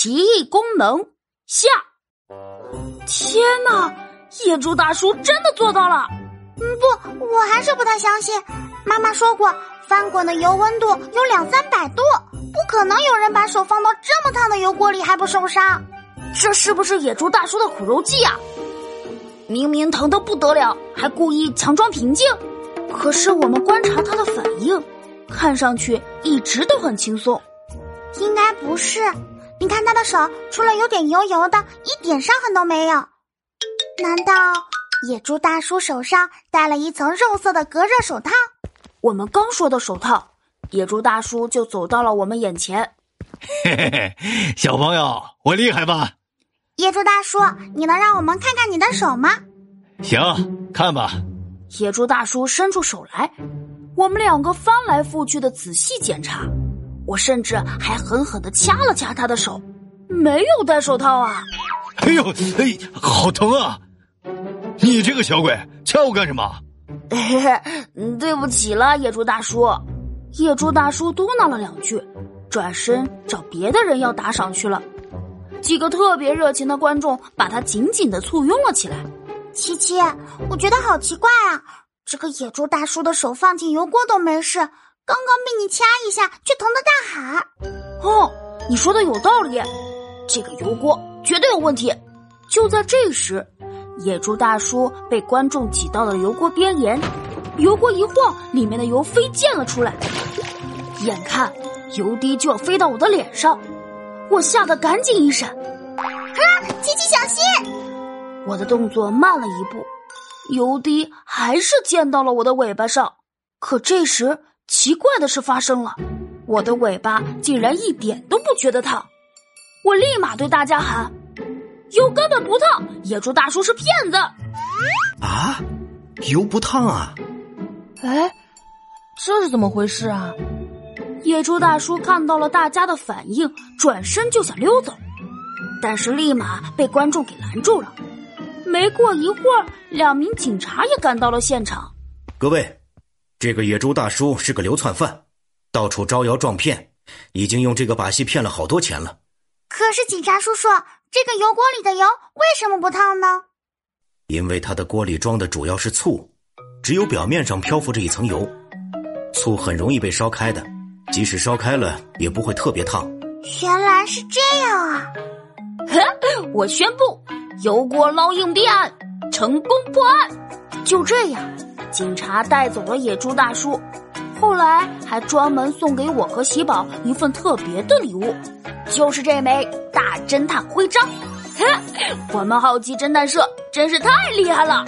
奇异功能下。天哪！野猪大叔真的做到了。嗯，不，我还是不太相信。妈妈说过，翻滚的油温度有两三百度，不可能有人把手放到这么烫的油锅里还不受伤。这是不是野猪大叔的苦肉计啊？明明疼得不得了，还故意强装平静。可是我们观察他的反应，看上去一直都很轻松。应该不是，你看他的手，除了有点油油的，一点伤痕都没有。难道野猪大叔手上戴了一层肉色的隔热手套？我们刚说的手套，野猪大叔就走到了我们眼前。嘿嘿嘿，小朋友，我厉害吧？野猪大叔，你能让我们看看你的手吗？行，看吧。野猪大叔伸出手来，我们两个翻来覆去的仔细检查。我甚至还狠狠的掐了掐他的手，没有戴手套啊！哎呦，哎，好疼啊！你这个小鬼，掐我干什么？嘿嘿，对不起了，野猪大叔。野猪大叔嘟囔了两句，转身找别的人要打赏去了。几个特别热情的观众把他紧紧的簇拥了起来。七七，我觉得好奇怪啊！这个野猪大叔的手放进油锅都没事，刚刚被你掐一下却疼得大喊。哦，你说的有道理，这个油锅绝对有问题。就在这时，野猪大叔被观众挤到了油锅边沿，油锅一晃，里面的油飞溅了出来，眼看油滴就要飞到我的脸上，我吓得赶紧一闪。啊，琪琪小心！我的动作慢了一步，油滴还是溅到了我的尾巴上。可这时，奇怪的事发生了，我的尾巴竟然一点都不觉得烫。我立马对大家喊：“油根本不烫，野猪大叔是骗子！”啊，油不烫啊？哎，这是怎么回事啊？野猪大叔看到了大家的反应，转身就想溜走，但是立马被观众给拦住了。没过一会儿，两名警察也赶到了现场。各位，这个野猪大叔是个流窜犯，到处招摇撞骗，已经用这个把戏骗了好多钱了。可是，警察叔叔，这个油锅里的油为什么不烫呢？因为他的锅里装的主要是醋，只有表面上漂浮着一层油，醋很容易被烧开的，即使烧开了也不会特别烫。原来是这样啊！我宣布。油锅捞硬币案成功破案，就这样，警察带走了野猪大叔。后来还专门送给我和喜宝一份特别的礼物，就是这枚大侦探徽章。我们好奇侦探社真是太厉害了。